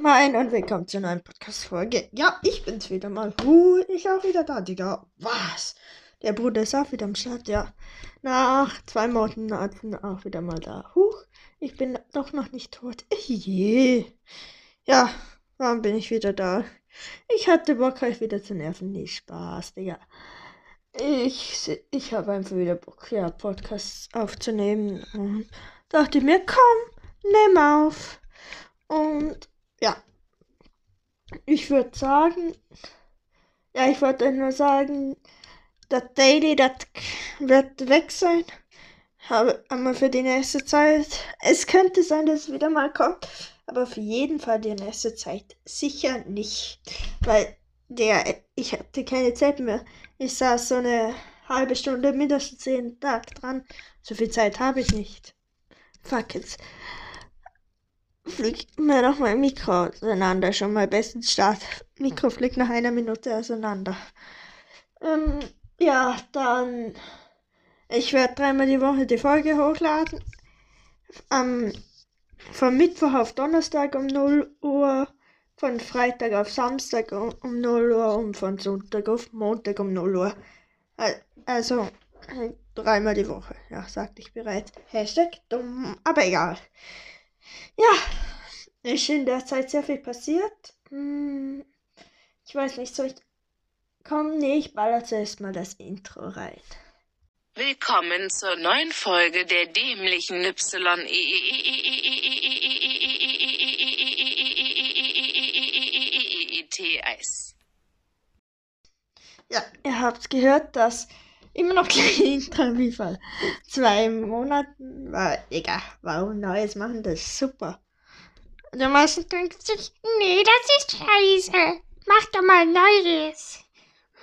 Moin und willkommen zur neuen Podcast-Folge. Ja, ich bin's wieder mal. Huh, ich auch wieder da, Digga. Was? Der Bruder ist auch wieder am Start, ja. Nach zwei Monaten auch wieder mal da. Huch, ich bin doch noch nicht tot. Je. Ja, warum bin ich wieder da? Ich hatte Bock, euch wieder zu nerven. Nee, Spaß, Digga. Ich, ich habe einfach wieder Bock, ja, Podcasts aufzunehmen. Und dachte mir, komm, nimm auf. Und ja, ich würde sagen, ja, ich wollte nur sagen, das Daily, das wird weg sein. Aber, aber für die nächste Zeit, es könnte sein, dass es wieder mal kommt, aber für jeden Fall die nächste Zeit sicher nicht, weil der, ich hatte keine Zeit mehr. Ich saß so eine halbe Stunde mindestens jeden Tag dran. So viel Zeit habe ich nicht. Fuck jetzt fliegt mir noch mein Mikro auseinander. Schon mal besten Start. Mikro fliegt nach einer Minute auseinander. Ähm, ja, dann. Ich werde dreimal die Woche die Folge hochladen. Ähm, von Mittwoch auf Donnerstag um 0 Uhr, von Freitag auf Samstag um, um 0 Uhr und von Sonntag auf Montag um 0 Uhr. Also dreimal die Woche. Ja, sagte ich bereits. Hashtag dumm, aber egal. Ja, ist in der Zeit sehr viel passiert. Hm, ich weiß nicht, soll ich. Komm, nee, ich baller zuerst mal das Intro rein. Willkommen zur neuen Folge der dämlichen Y. Ja, ihr habt gehört, dass immer noch Intro wie vor zwei Monaten war, egal, warum Neues machen, das ist super. Die meisten denken sich, nee, das ist scheiße. Mach doch mal Neues.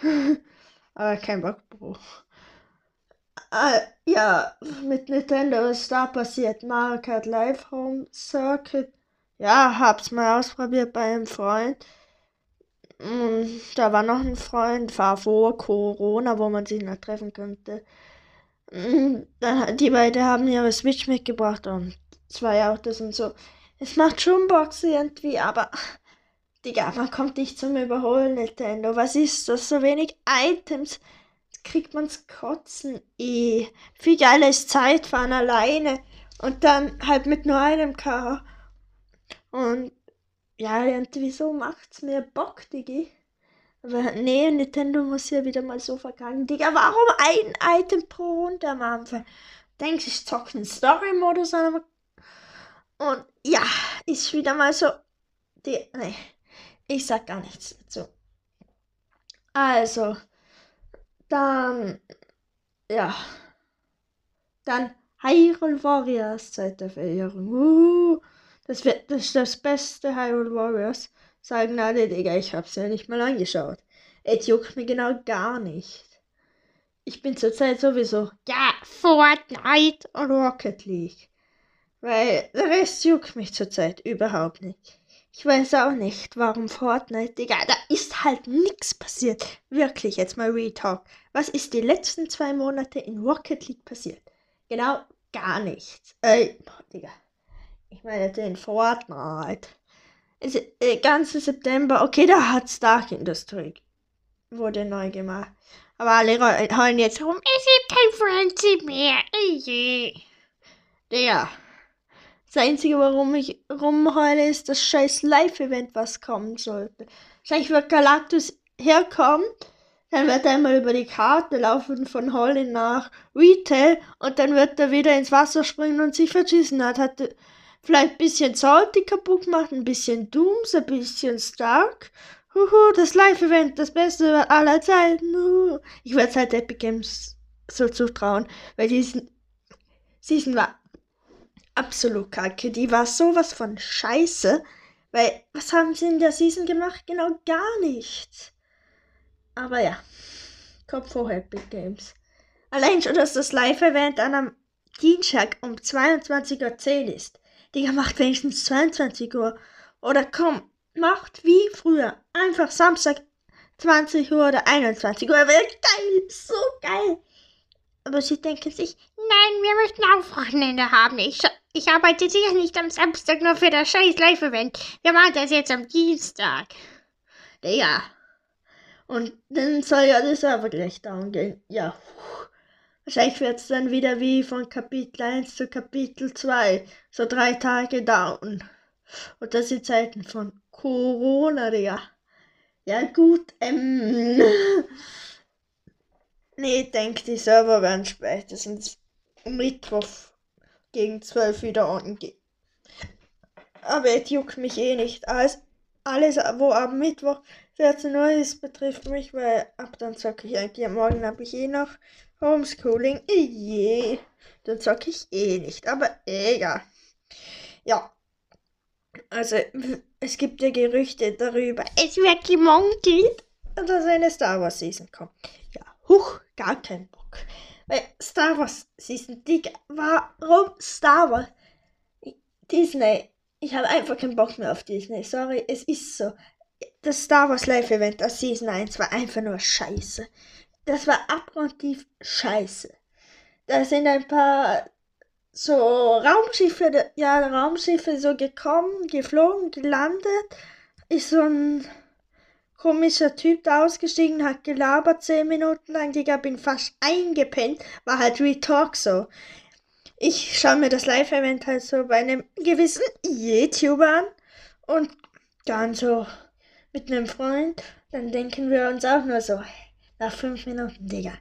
Aber kein Bock, Bro. Uh, ja, mit Nintendo ist da passiert. Mario Kart Live Home Circuit. Ja, hab's mal ausprobiert bei einem Freund. Und da war noch ein Freund, war vor Corona, wo man sich noch treffen könnte. Die beiden haben ihre Switch mitgebracht und zwei Autos und so. Es macht schon Bock irgendwie, aber Digga, man kommt nicht zum Überholen, Nintendo. Was ist das? So wenig Items. Kriegt man's kotzen eh. Viel geiler ist Zeitfahren alleine. Und dann halt mit nur einem Car. Und ja, irgendwie so macht's mir Bock, Diggi. Aber nee, Nintendo muss ja wieder mal so vergangen. Digga, warum ein Item pro Runde am Anfang? Denkst ich zocke einen Story-Modus an? Und ja, ist wieder mal so. Die, nee, ich sag gar nichts dazu. Also, dann, ja. Dann Hyrule Warriors zweite Verehrung. Uh, das, wird, das ist das beste Hyrule Warriors. Sagen alle, Digga, ich hab's ja nicht mal angeschaut. Es juckt mir genau gar nicht. Ich bin zurzeit sowieso, ja, Fortnite und Rocket League. Weil der Rest juckt mich zurzeit überhaupt nicht. Ich weiß auch nicht, warum Fortnite, Digga, da ist halt nichts passiert. Wirklich, jetzt mal Retalk. Was ist die letzten zwei Monate in Rocket League passiert? Genau, gar nichts. Ey, Digga. Ich meine den Fortnite. Ist, äh, ganze September, okay, da hat Stark Industry wurde neu gemacht. Aber alle heulen jetzt rum, es gibt kein Frenzy mehr. Easy. Digga. Das Einzige, warum ich rumheule, ist das scheiß Live-Event, was kommen sollte. Wahrscheinlich wird Galactus herkommen, dann wird er einmal über die Karte laufen von Holly nach Retail und dann wird er wieder ins Wasser springen und sich verschießen. Hat, hat vielleicht ein bisschen Salty kaputt gemacht, ein bisschen Dooms, ein bisschen Stark. Huhu, das Live-Event, das Beste aller Zeiten. Huhu. Ich werde es halt Epic Games so zutrauen, weil diesen Season war absolut kacke. Die war sowas von scheiße. Weil, was haben sie in der Season gemacht? Genau gar nichts. Aber ja, Kopf hoch Epic Games. Allein schon, dass das Live-Event an einem Dienstag um 22.10 Uhr ist. Digga, macht wenigstens 22 Uhr. Oder komm, macht wie früher. Einfach Samstag 20 Uhr oder 21 Uhr. Wäre geil, so geil. Aber sie denken sich, nein, wir möchten auch Wochenende haben. Ich, Ich arbeite sicher nicht am Samstag nur für das scheiß Live-Event. Wir machen das jetzt am Dienstag. Digga. Und dann soll ja das Server gleich down gehen. Ja. Wahrscheinlich wird es dann wieder wie von Kapitel 1 zu Kapitel 2. So drei Tage down. Und das sind Zeiten von Corona, Digga. Ja gut, ähm. nee, ich denke, die Server werden spätestens um Mittwoch gegen 12 wieder on gehen. Aber es juckt mich eh nicht. Alles, alles wo am Mittwoch 14 Uhr ist, betrifft mich, weil ab dann zocke ich eigentlich. Morgen habe ich eh noch Homeschooling. Je. Dann zocke ich eh nicht. Aber egal. Ja. Also, es gibt ja Gerüchte darüber, Es wird gemunkelt. dass eine Star Wars Season kommt. Ja, huch, gar kein Bock. Weil Star Wars Season, Digga, warum Star Wars? Disney, ich habe einfach keinen Bock mehr auf Disney. Sorry, es ist so. Das Star Wars Live Event aus Season 1 war einfach nur scheiße. Das war abgrundtief scheiße. Da sind ein paar so Raumschiffe, ja, Raumschiffe so gekommen, geflogen, gelandet. Ist so ein komischer Typ da ausgestiegen, hat gelabert zehn Minuten lang. Digga, bin fast eingepennt. War halt Retalk so. Ich schaue mir das Live-Event halt so bei einem gewissen YouTuber an und dann so mit einem Freund. Dann denken wir uns auch nur so, nach fünf Minuten, Digga.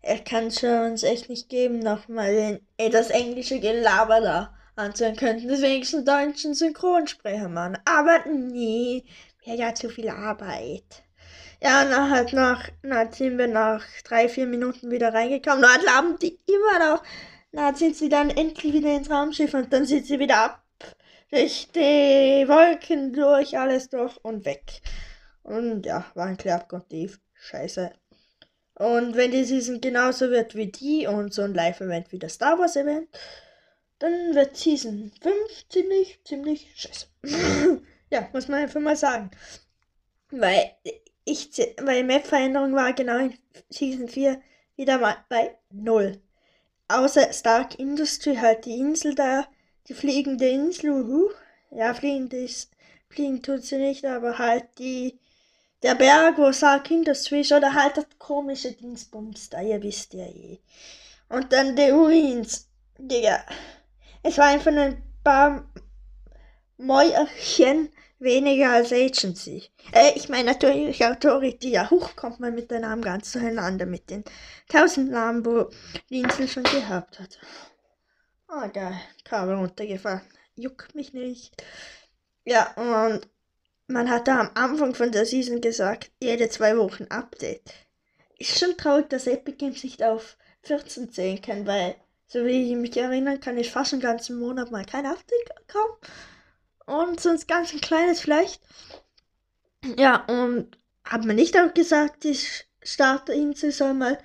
Er kann schon uns echt nicht geben, nochmal das englische Gelaber da anzuhören. Könnten das wenigstens einen deutschen Synchronsprecher machen. Aber nee, wäre ja zu viel Arbeit. Ja, und dann halt nach, dann sind wir nach drei, vier Minuten wieder reingekommen. Dann laben die immer noch. Dann sind sie dann endlich wieder ins Raumschiff und dann sind sie wieder ab. Durch die Wolken durch, alles durch und weg. Und ja, war ein Klappkontiv. Scheiße. Und wenn die Season genauso wird wie die und so ein Live-Event wie das Star Wars-Event, dann wird Season 5 ziemlich, ziemlich scheiße. ja, muss man einfach mal sagen. Weil ich, weil Map-Veränderung war genau in Season 4 wieder mal bei 0. Außer Stark Industry, halt die Insel da, die fliegende Insel, uhu. Ja, fliegen, ist, fliegen tut sie nicht, aber halt die, der Berg, wo Stark Industry ist, oder halt das komische Dingsbums da, ihr wisst ja eh. Und dann die Ruins, Digga. Es war einfach ein paar Mäuerchen weniger als Agency. Äh, ich meine natürlich Authority. Ja, hoch kommt man mit den Namen ganz zueinander mit den tausend Namen, wo die Insel schon gehabt hat. Ah, geil. Kabel runtergefallen. Juckt mich nicht. Ja, und man hat da am Anfang von der Season gesagt, jede zwei Wochen Update. Ist schon traurig, dass Epic Games nicht auf 14 zählen kann, weil, so wie ich mich erinnern kann, ist fast einen ganzen Monat mal kein Update gekommen. Und sonst ganz ein kleines vielleicht. Ja, und hat man nicht auch gesagt, die Starterinsel soll mal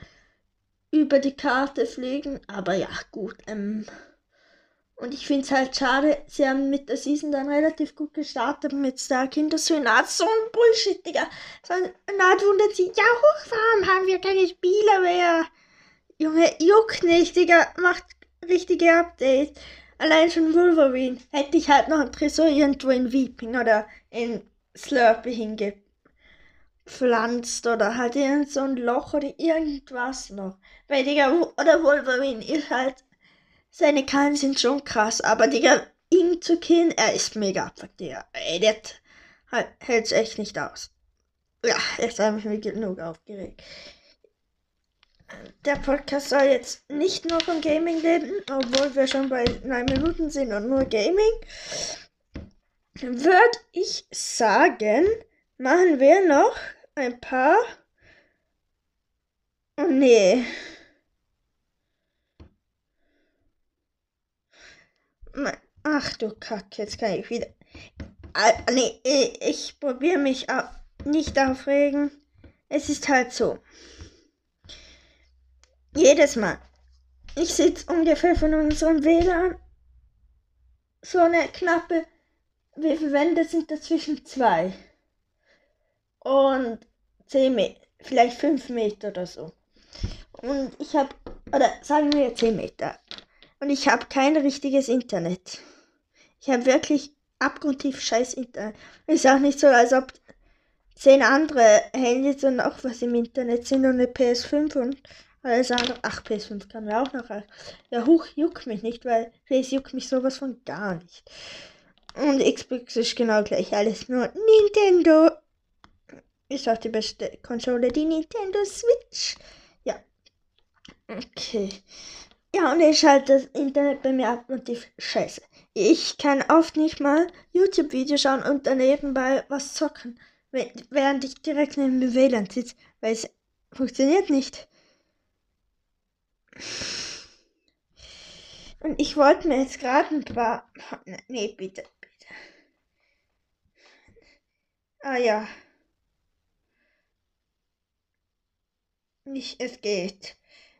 über die Karte fliegen. Aber ja, gut. Ähm, und ich finde es halt schade, sie haben mit der Season dann relativ gut gestartet mit Stark Industry. Na, so ein Bullshit, Digga. So ein, na, wundert sie, ja, hoch, warum haben wir keine Spieler mehr? Junge, juckt nicht, Digga. Macht richtige Updates. Allein schon Wolverine hätte ich halt noch ein Tresor irgendwo in Weeping oder in Slurpee hingepflanzt oder halt irgend so ein Loch oder irgendwas noch. Weil, Digga, oder Wolverine ist halt, seine Kallen sind schon krass, aber Digga, ihn zu killen, er ist mega abfuck. Ey, der halt, hält's echt nicht aus. Ja, jetzt habe ich mich genug aufgeregt. Der Podcast soll jetzt nicht nur von Gaming reden, obwohl wir schon bei 9 Minuten sind und nur Gaming. Würde ich sagen, machen wir noch ein paar. Oh nee. Ach du Kacke, jetzt kann ich wieder. Ah, nee, ich probiere mich nicht aufregen. Es ist halt so jedes Mal. Ich sitze ungefähr von unserem WLAN so eine knappe, wie viele Wände sind dazwischen? Zwei. Und zehn Meter, vielleicht fünf Meter oder so. Und ich habe, oder sagen wir zehn Meter. Und ich habe kein richtiges Internet. Ich habe wirklich abgrundtief scheiß Internet. Ist auch nicht so, als ob zehn andere Handys und auch was im Internet sind und eine PS5 und alles andere. Ach, PS5 kann mir auch noch. Ja, hoch juckt mich nicht, weil PS juckt mich sowas von gar nicht. Und Xbox ist genau gleich alles, nur Nintendo ist auch die beste Konsole, die Nintendo Switch. Ja. Okay. Ja, und ich schalte das Internet bei mir ab und die Scheiße. Ich kann oft nicht mal YouTube-Videos schauen und daneben bei was zocken, während ich direkt neben dem WLAN sitze, weil es funktioniert nicht. Und ich wollte mir jetzt gerade ein paar... Nee, bitte, bitte. Ah ja. Nicht, es geht.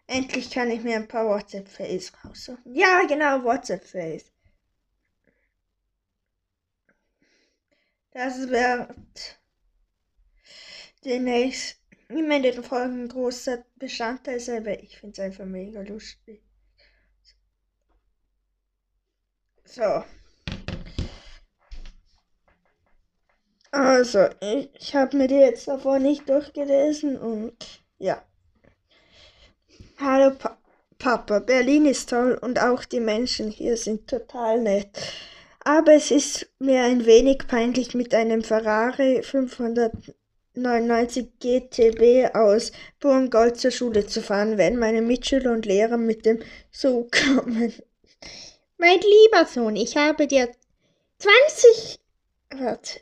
Endlich kann ich mir ein paar WhatsApp-Face raussuchen. Ja, genau, WhatsApp-Face. Das wird demnächst immer in den Folgen ein großer Bestandteil sein, weil ich finde es einfach mega lustig. So. Also, ich habe mir die jetzt davor nicht durchgelesen und ja. Hallo pa Papa, Berlin ist toll und auch die Menschen hier sind total nett. Aber es ist mir ein wenig peinlich, mit einem Ferrari 599 GTB aus Burgengold zur Schule zu fahren, wenn meine Mitschüler und Lehrer mit dem Zug kommen. Mein lieber Sohn, ich habe dir 20, warte,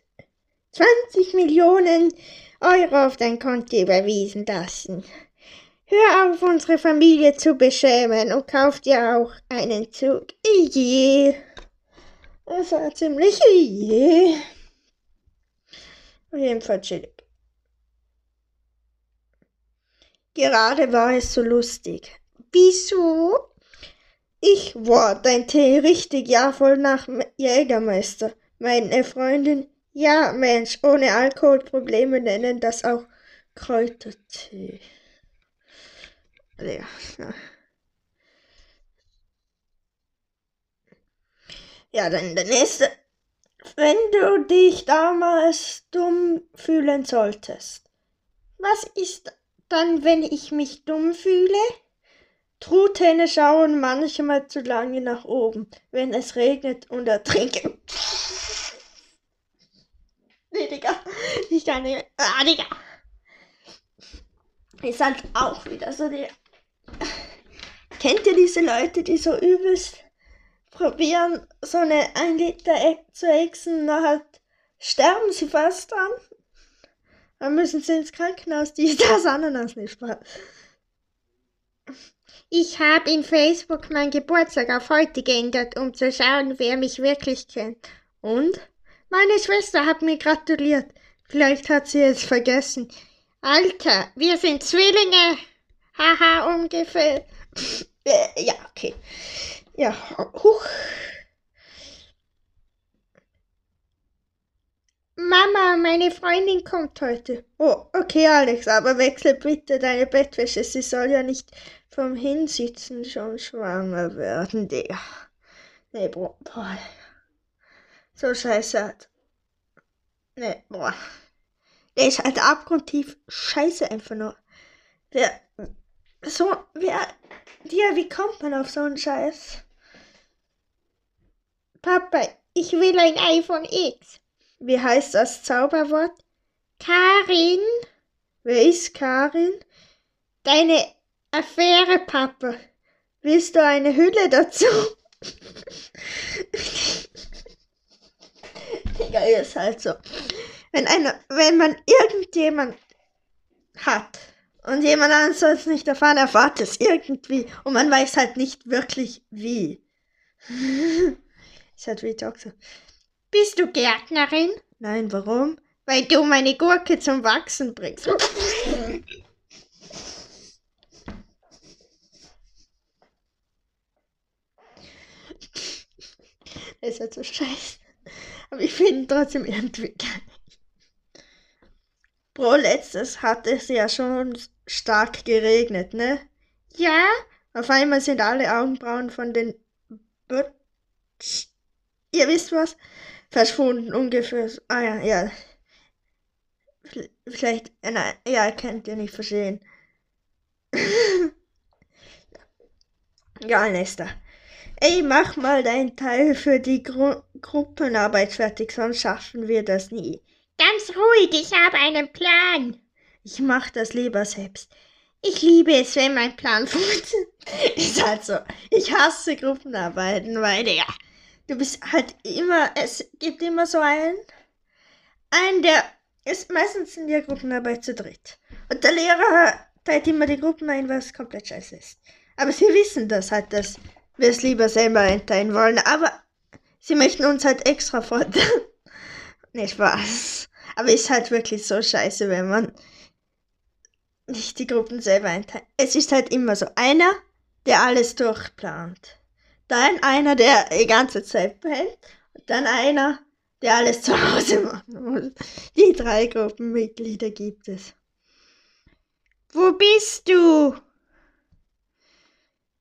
20 Millionen Euro auf dein Konto überwiesen lassen. Hör auf, unsere Familie zu beschämen und kauf dir auch einen Zug. Ije. Das war ziemlich ije. Auf jeden Fall chillig. Gerade war es so lustig. Wieso? Ich war dein Tee richtig, ja, voll nach Jägermeister. Meine Freundin, ja, Mensch, ohne Alkoholprobleme nennen das auch Kräutertee. Ja, ja. Ja, dann der nächste. Wenn du dich damals dumm fühlen solltest, was ist dann, wenn ich mich dumm fühle? Truthähne schauen manchmal zu lange nach oben, wenn es regnet und ertrinken. nee, Digga. Ich kann nicht. Ah, Digga. Ist halt auch wieder so die Kennt ihr diese Leute, die so übelst probieren, so eine 1 Liter e zu exen, nachher sterben sie fast dran? Dann müssen sie ins Krankenhaus, die das Ananas nicht mal. Ich habe in Facebook meinen Geburtstag auf heute geändert, um zu schauen, wer mich wirklich kennt. Und? Meine Schwester hat mir gratuliert. Vielleicht hat sie es vergessen. Alter, wir sind Zwillinge. Haha, ungefähr. Äh, ja, okay. Ja, huch. Mama, meine Freundin kommt heute. Oh, okay, Alex, aber wechsel bitte deine Bettwäsche. Sie soll ja nicht vom Hinsitzen schon schwanger werden, Digga. Nee, boah. So scheiße hat. Nee, boah. Der ist halt abgrundtief scheiße einfach nur. Wer, so, wer, ja, wie kommt man auf so einen Scheiß? Papa, ich will ein iPhone X. Wie heißt das Zauberwort? Karin. Wer ist Karin? Deine Affäre, Papa. Willst du eine Hülle dazu? Digga, ist halt so. Wenn, eine, wenn man irgendjemand hat, und jemand anderes soll es nicht erfahren, erfahrt es irgendwie. Und man weiß halt nicht wirklich wie. ist halt wie Toxo. Bist du Gärtnerin? Nein, warum? Weil du meine Gurke zum Wachsen bringst. Das ist halt so scheiße. Aber ich finde ihn trotzdem irgendwie geil. Bro, letztes hat es ja schon stark geregnet, ne? Ja. Auf einmal sind alle Augenbrauen von den wird, ihr wisst was, verschwunden ungefähr. Ah ja, ja. Vielleicht, nein, ja, könnt ihr nicht verstehen. ja, Nesta. Ey, mach mal deinen Teil für die Gru Gruppenarbeit fertig, sonst schaffen wir das nie. Ganz ruhig, ich habe einen Plan. Ich mach das lieber selbst. Ich liebe es, wenn mein Plan funktioniert. Ist halt so. Ich hasse Gruppenarbeiten, weil ja, du bist halt immer, es gibt immer so einen, einen, der ist meistens in der Gruppenarbeit zu dritt. Und der Lehrer teilt immer die Gruppen ein, was komplett scheiße ist. Aber sie wissen das halt, dass wir es lieber selber einteilen wollen, aber sie möchten uns halt extra fordern. nee, Spaß. Aber ist halt wirklich so scheiße, wenn man nicht die Gruppen selber einteilt. Es ist halt immer so einer, der alles durchplant. Dann einer, der die ganze Zeit pennt. Und dann einer, der alles zu Hause machen muss. Die drei Gruppenmitglieder gibt es. Wo bist du?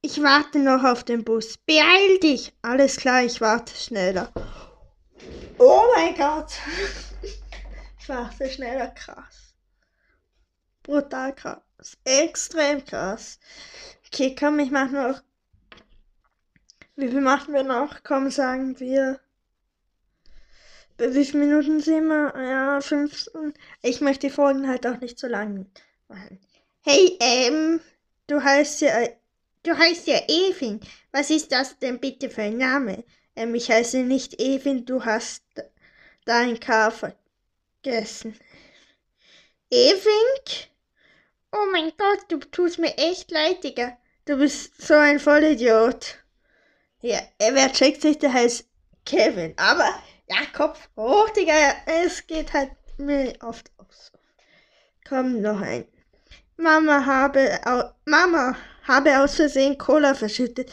Ich warte noch auf den Bus. Beeil dich. Alles klar, ich warte schneller. Oh mein Gott. Ich warte schneller, krass. Brutal krass. Extrem krass. Okay, komm, ich mach noch. Wie viel machen wir noch? Komm, sagen wir. Wie vielen Minuten sind wir? Ja, 15. Ich möchte die Folgen halt auch nicht so lang machen. Hey, ähm, du heißt ja Du heißt ja Evin. Was ist das denn bitte für ein Name? Ähm, ich heiße nicht Evin, du hast dein K vergessen. Evink? Oh mein Gott, du tust mir echt leid, Digga. Du bist so ein Vollidiot. Ja, äh, wer checkt sich, der heißt Kevin. Aber, ja, Kopf hoch, Digga. Es geht halt mir oft aus. Komm, noch ein. Mama habe, au, Mama habe aus Versehen Cola verschüttet.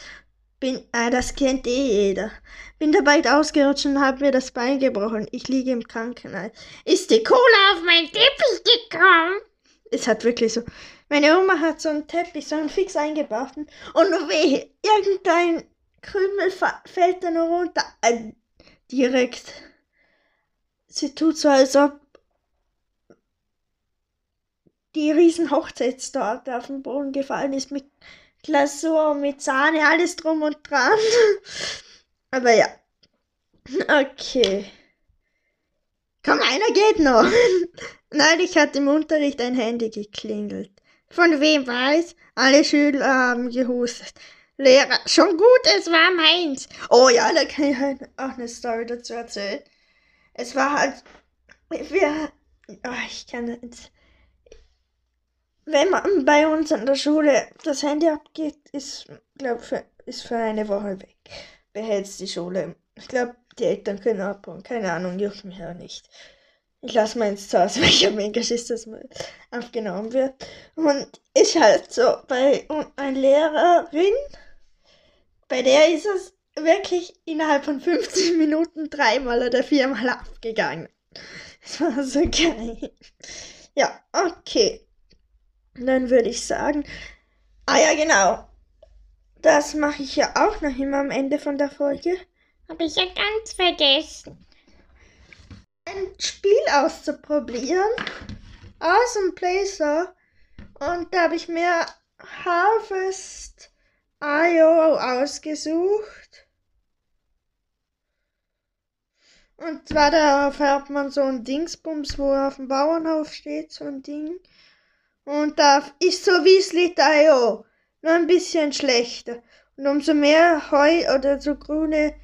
Bin, äh, das kennt eh jeder. Bin dabei ausgerutscht und habe mir das Bein gebrochen. Ich liege im Krankenhaus. Ist die Cola? Auf meinen Teppich gekommen. Ist halt wirklich so. Meine Oma hat so einen Teppich, so einen fix eingebauten. Und weh, irgendein Krümel fällt da nur runter. Äh, direkt. Sie tut so, als ob die riesen Hochzeitstorte auf den Boden gefallen ist mit Glasur, mit Sahne, alles drum und dran. Aber ja. Okay. Komm, einer geht noch. Neulich hat im Unterricht ein Handy geklingelt. Von wem weiß? Alle Schüler haben gehustet. Lehrer, schon gut, es war meins. Oh ja, da kann ich halt auch eine Story dazu erzählen. Es war halt, wir, oh, ich kann jetzt, wenn man bei uns an der Schule das Handy abgeht, ist, glaube für, ist für eine Woche weg. Behältst die Schule. Ich glaube, die Eltern können abhauen. Keine Ahnung, juckt mich auch nicht. Ich lasse meins zu Hause, weil ich habe mega Schiss, dass mal aufgenommen wird. Und ist halt so, bei und eine Lehrerin, bei der ist es wirklich innerhalb von 15 Minuten dreimal oder viermal abgegangen. Das war so geil. Ja, okay. Dann würde ich sagen, ah ja, genau. Das mache ich ja auch noch immer am Ende von der Folge. Habe ich ja ganz vergessen. ein Spiel auszuprobieren aus dem Store. Und da habe ich mir Harvest IO ausgesucht. Und zwar darauf hat man so ein Dingsbums, wo auf dem Bauernhof steht, so ein Ding. Und da ist so wie Slit.io, nur ein bisschen schlechter. Und umso mehr Heu oder so grüne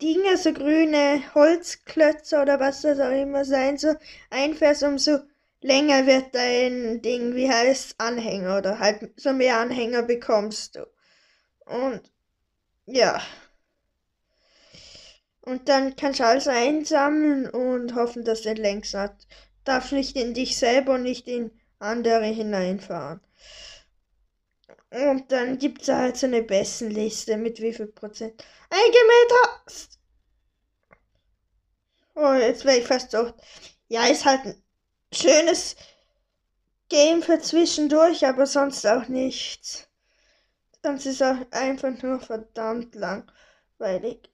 Dinge, so grüne Holzklötze oder was das auch immer sein soll, einfährst, umso länger wird dein Ding, wie heißt Anhänger oder halt so mehr Anhänger bekommst du. Und ja. Und dann kannst du alles einsammeln und hoffen, dass der längst hat. Darf nicht in dich selber und nicht in andere hineinfahren. Und dann gibt es halt so eine Bestenliste mit wie viel Prozent eingemäht hast. Oh, jetzt wäre ich fast so. Ja, ist halt ein schönes Game für zwischendurch, aber sonst auch nichts. Sonst ist auch einfach nur verdammt langweilig.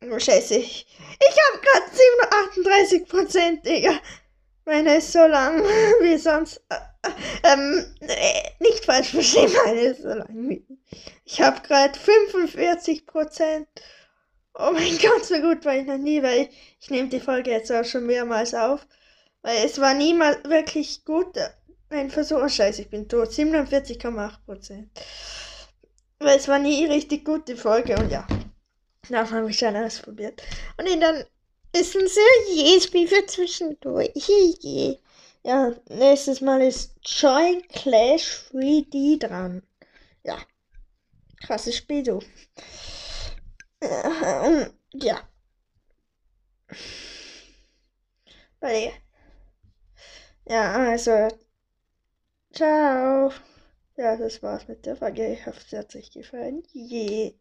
Scheiße, ich, ich habe gerade 37 Prozent, Digga. Meine ist so lang wie sonst. Äh, ähm, nicht falsch verstehen, meine ist so lang wie. Ich habe gerade 45 Prozent. Oh mein Gott, so gut war ich noch nie, weil ich, ich nehme die Folge jetzt auch schon mehrmals auf. Weil es war niemals wirklich gut. Ein Versuch, oh scheiße, ich bin tot. 47,8 Prozent. Weil es war nie richtig gut, die Folge. Und ja, da habe ich schon ausprobiert. Und dann ist ein seriös Spiel für zwischendurch. Ja, nächstes Mal ist Join Clash 3D dran. Ja, krasses Spiel, du. Ja. Bei Ja, also. Ciao. Ja, das war's mit der Folge. Ich hoffe, es hat euch gefallen. Je.